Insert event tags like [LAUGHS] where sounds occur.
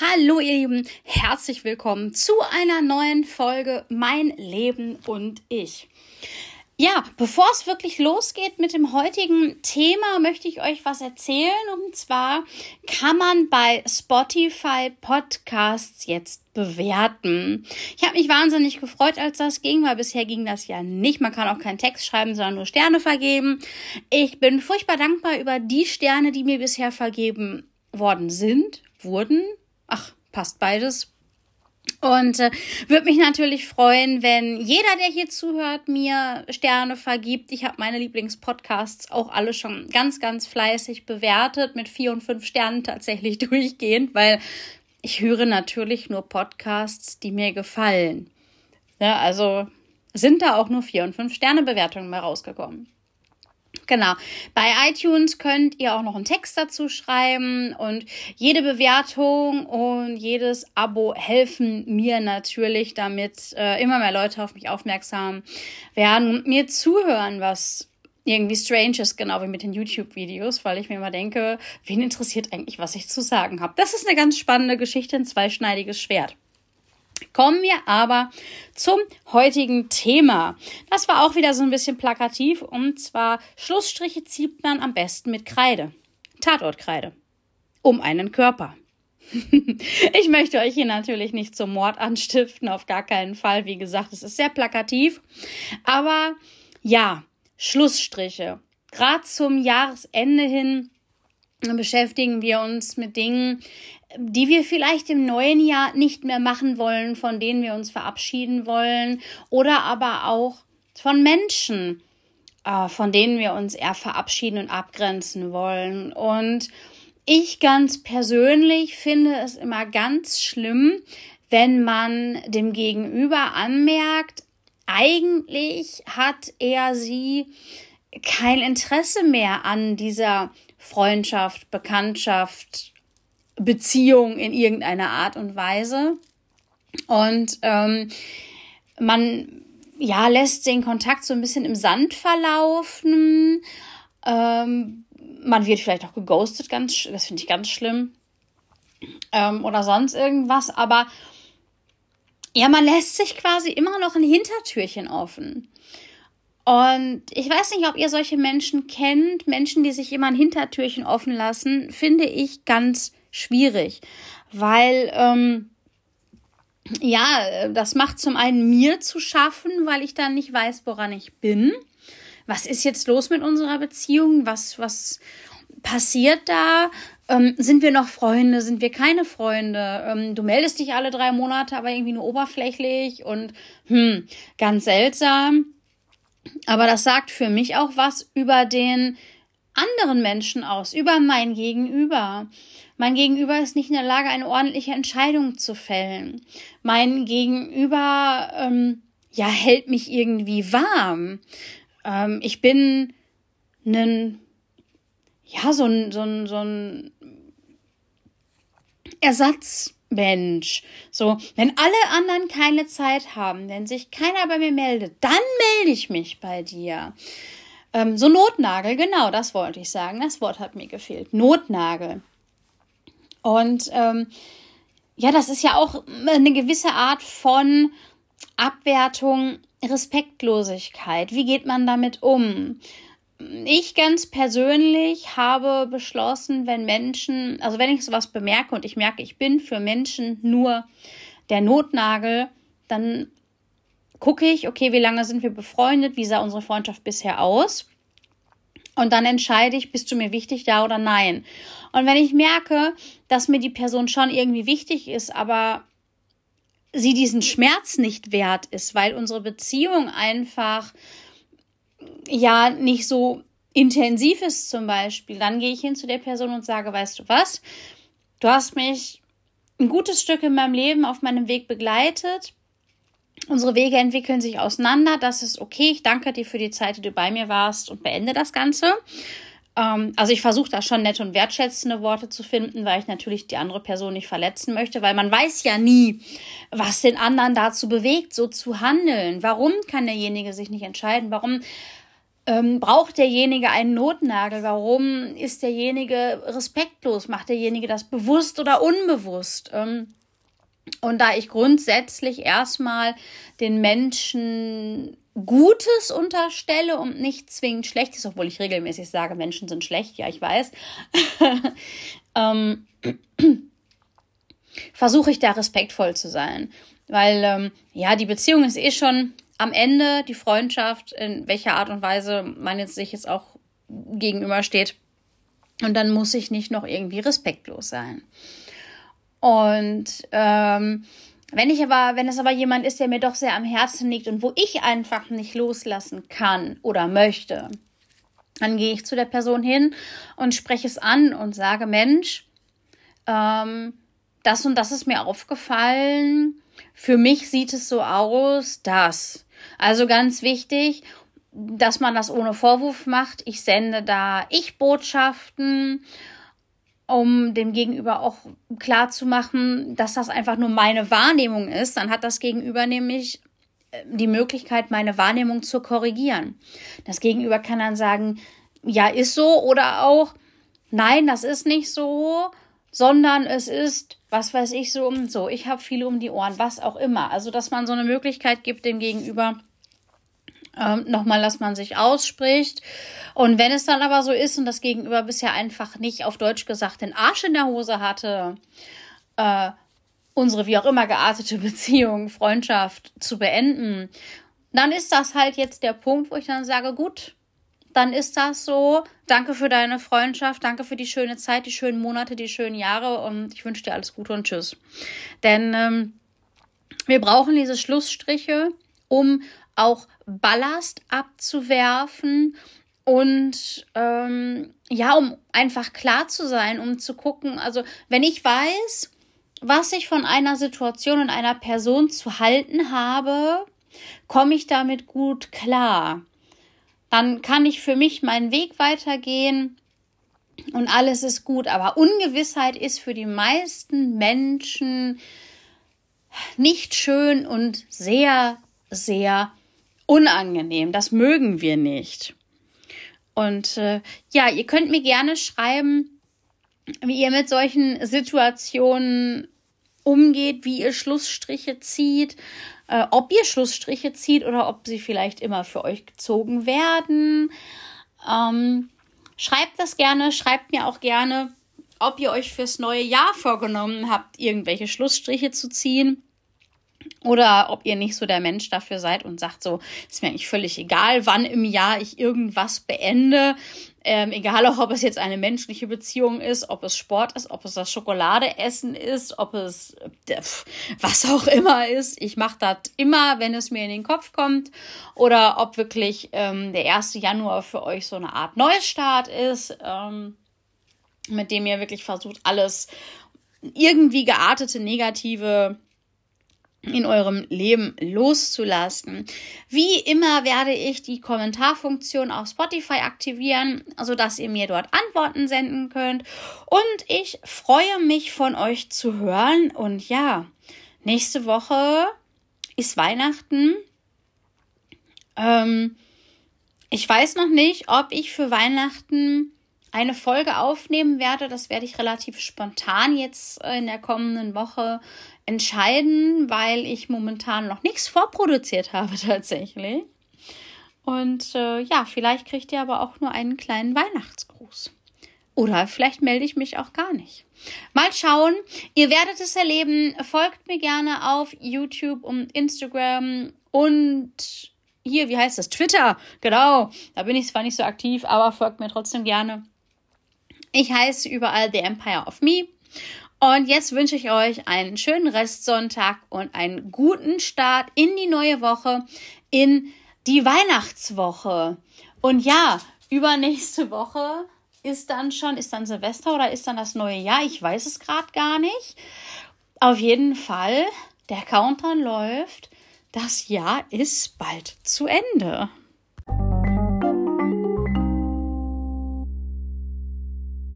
Hallo ihr Lieben, herzlich willkommen zu einer neuen Folge Mein Leben und ich. Ja, bevor es wirklich losgeht mit dem heutigen Thema, möchte ich euch was erzählen. Und zwar kann man bei Spotify Podcasts jetzt bewerten. Ich habe mich wahnsinnig gefreut, als das ging, weil bisher ging das ja nicht. Man kann auch keinen Text schreiben, sondern nur Sterne vergeben. Ich bin furchtbar dankbar über die Sterne, die mir bisher vergeben worden sind, wurden. Ach, passt beides. Und äh, würde mich natürlich freuen, wenn jeder, der hier zuhört, mir Sterne vergibt. Ich habe meine Lieblingspodcasts auch alle schon ganz, ganz fleißig bewertet, mit vier und fünf Sternen tatsächlich [LAUGHS] durchgehend, weil ich höre natürlich nur Podcasts, die mir gefallen. Ja, also sind da auch nur vier und fünf Sterne Bewertungen mal rausgekommen. Genau. Bei iTunes könnt ihr auch noch einen Text dazu schreiben und jede Bewertung und jedes Abo helfen mir natürlich, damit äh, immer mehr Leute auf mich aufmerksam werden und mir zuhören, was irgendwie strange ist, genau wie mit den YouTube-Videos, weil ich mir immer denke, wen interessiert eigentlich, was ich zu sagen habe. Das ist eine ganz spannende Geschichte, ein zweischneidiges Schwert. Kommen wir aber zum heutigen Thema. Das war auch wieder so ein bisschen plakativ und zwar Schlussstriche zieht man am besten mit Kreide. Tatortkreide. Um einen Körper. [LAUGHS] ich möchte euch hier natürlich nicht zum Mord anstiften, auf gar keinen Fall. Wie gesagt, es ist sehr plakativ. Aber ja, Schlussstriche. Gerade zum Jahresende hin beschäftigen wir uns mit Dingen, die wir vielleicht im neuen Jahr nicht mehr machen wollen, von denen wir uns verabschieden wollen oder aber auch von Menschen, äh, von denen wir uns eher verabschieden und abgrenzen wollen. Und ich ganz persönlich finde es immer ganz schlimm, wenn man dem Gegenüber anmerkt, eigentlich hat er sie kein Interesse mehr an dieser Freundschaft, Bekanntschaft, Beziehung in irgendeiner Art und Weise. Und ähm, man ja lässt den Kontakt so ein bisschen im Sand verlaufen. Ähm, man wird vielleicht auch geghostet, ganz, das finde ich ganz schlimm. Ähm, oder sonst irgendwas, aber ja, man lässt sich quasi immer noch ein Hintertürchen offen. Und ich weiß nicht, ob ihr solche Menschen kennt, Menschen, die sich immer ein Hintertürchen offen lassen, finde ich ganz schwierig, weil ähm, ja, das macht zum einen mir zu schaffen, weil ich dann nicht weiß, woran ich bin. Was ist jetzt los mit unserer Beziehung? Was, was passiert da? Ähm, sind wir noch Freunde? Sind wir keine Freunde? Ähm, du meldest dich alle drei Monate, aber irgendwie nur oberflächlich und hm, ganz seltsam. Aber das sagt für mich auch was über den anderen Menschen aus, über mein Gegenüber. Mein Gegenüber ist nicht in der Lage, eine ordentliche Entscheidung zu fällen. Mein Gegenüber, ähm, ja, hält mich irgendwie warm. Ähm, ich bin ein, ja, so ein, so ein, so ein Ersatzmensch. So, wenn alle anderen keine Zeit haben, wenn sich keiner bei mir meldet, dann melde ich mich bei dir. Ähm, so Notnagel, genau, das wollte ich sagen. Das Wort hat mir gefehlt. Notnagel. Und ähm, ja, das ist ja auch eine gewisse Art von Abwertung, Respektlosigkeit. Wie geht man damit um? Ich ganz persönlich habe beschlossen, wenn Menschen, also wenn ich sowas bemerke und ich merke, ich bin für Menschen nur der Notnagel, dann gucke ich, okay, wie lange sind wir befreundet, wie sah unsere Freundschaft bisher aus? Und dann entscheide ich, bist du mir wichtig, ja oder nein? Und wenn ich merke, dass mir die Person schon irgendwie wichtig ist, aber sie diesen Schmerz nicht wert ist, weil unsere Beziehung einfach ja nicht so intensiv ist zum Beispiel, dann gehe ich hin zu der Person und sage, weißt du was, du hast mich ein gutes Stück in meinem Leben auf meinem Weg begleitet. Unsere Wege entwickeln sich auseinander. Das ist okay. Ich danke dir für die Zeit, die du bei mir warst und beende das Ganze. Ähm, also ich versuche da schon nette und wertschätzende Worte zu finden, weil ich natürlich die andere Person nicht verletzen möchte, weil man weiß ja nie, was den anderen dazu bewegt, so zu handeln. Warum kann derjenige sich nicht entscheiden? Warum ähm, braucht derjenige einen Notnagel? Warum ist derjenige respektlos? Macht derjenige das bewusst oder unbewusst? Ähm, und da ich grundsätzlich erstmal den Menschen Gutes unterstelle und nicht zwingend Schlechtes, obwohl ich regelmäßig sage, Menschen sind schlecht, ja, ich weiß, [LAUGHS] ähm, versuche ich da respektvoll zu sein. Weil, ähm, ja, die Beziehung ist eh schon am Ende, die Freundschaft, in welcher Art und Weise man jetzt sich jetzt auch gegenübersteht. Und dann muss ich nicht noch irgendwie respektlos sein. Und ähm, wenn ich aber, wenn es aber jemand ist, der mir doch sehr am Herzen liegt und wo ich einfach nicht loslassen kann oder möchte, dann gehe ich zu der Person hin und spreche es an und sage, Mensch, ähm, das und das ist mir aufgefallen. Für mich sieht es so aus, dass. Also ganz wichtig, dass man das ohne Vorwurf macht. Ich sende da Ich-Botschaften um dem Gegenüber auch klar zu machen, dass das einfach nur meine Wahrnehmung ist, dann hat das Gegenüber nämlich äh, die Möglichkeit, meine Wahrnehmung zu korrigieren. Das Gegenüber kann dann sagen, ja, ist so oder auch, nein, das ist nicht so, sondern es ist, was weiß ich so und so. Ich habe viele um die Ohren, was auch immer. Also, dass man so eine Möglichkeit gibt, dem Gegenüber ähm, nochmal, dass man sich ausspricht. Und wenn es dann aber so ist und das Gegenüber bisher einfach nicht auf Deutsch gesagt den Arsch in der Hose hatte, äh, unsere wie auch immer geartete [LAUGHS] Beziehung, Freundschaft zu beenden, dann ist das halt jetzt der Punkt, wo ich dann sage, gut, dann ist das so. Danke für deine Freundschaft, danke für die schöne Zeit, die schönen Monate, die schönen Jahre und ich wünsche dir alles Gute und tschüss. Denn ähm, wir brauchen diese Schlussstriche, um auch Ballast abzuwerfen und ähm, ja, um einfach klar zu sein, um zu gucken, also wenn ich weiß, was ich von einer Situation und einer Person zu halten habe, komme ich damit gut klar. Dann kann ich für mich meinen Weg weitergehen und alles ist gut. Aber Ungewissheit ist für die meisten Menschen nicht schön und sehr, sehr unangenehm. Das mögen wir nicht. Und äh, ja, ihr könnt mir gerne schreiben, wie ihr mit solchen Situationen umgeht, wie ihr Schlussstriche zieht, äh, ob ihr Schlussstriche zieht oder ob sie vielleicht immer für euch gezogen werden. Ähm, schreibt das gerne, schreibt mir auch gerne, ob ihr euch fürs neue Jahr vorgenommen habt, irgendwelche Schlussstriche zu ziehen. Oder ob ihr nicht so der Mensch dafür seid und sagt so, ist mir eigentlich völlig egal, wann im Jahr ich irgendwas beende. Ähm, egal auch, ob es jetzt eine menschliche Beziehung ist, ob es Sport ist, ob es das Schokoladeessen ist, ob es äh, was auch immer ist. Ich mache das immer, wenn es mir in den Kopf kommt. Oder ob wirklich ähm, der 1. Januar für euch so eine Art Neustart ist, ähm, mit dem ihr wirklich versucht, alles irgendwie geartete, negative in eurem Leben loszulassen. Wie immer werde ich die Kommentarfunktion auf Spotify aktivieren, sodass ihr mir dort Antworten senden könnt. Und ich freue mich von euch zu hören. Und ja, nächste Woche ist Weihnachten. Ähm, ich weiß noch nicht, ob ich für Weihnachten eine Folge aufnehmen werde. Das werde ich relativ spontan jetzt in der kommenden Woche entscheiden, weil ich momentan noch nichts vorproduziert habe [LAUGHS] tatsächlich. Und äh, ja, vielleicht kriegt ihr aber auch nur einen kleinen Weihnachtsgruß. Oder vielleicht melde ich mich auch gar nicht. Mal schauen. Ihr werdet es erleben. Folgt mir gerne auf YouTube und Instagram und hier, wie heißt das? Twitter. Genau. Da bin ich zwar nicht so aktiv, aber folgt mir trotzdem gerne. Ich heiße überall The Empire of Me. Und jetzt wünsche ich euch einen schönen Restsonntag und einen guten Start in die neue Woche, in die Weihnachtswoche. Und ja, übernächste Woche ist dann schon, ist dann Silvester oder ist dann das neue Jahr? Ich weiß es gerade gar nicht. Auf jeden Fall, der Countdown läuft. Das Jahr ist bald zu Ende.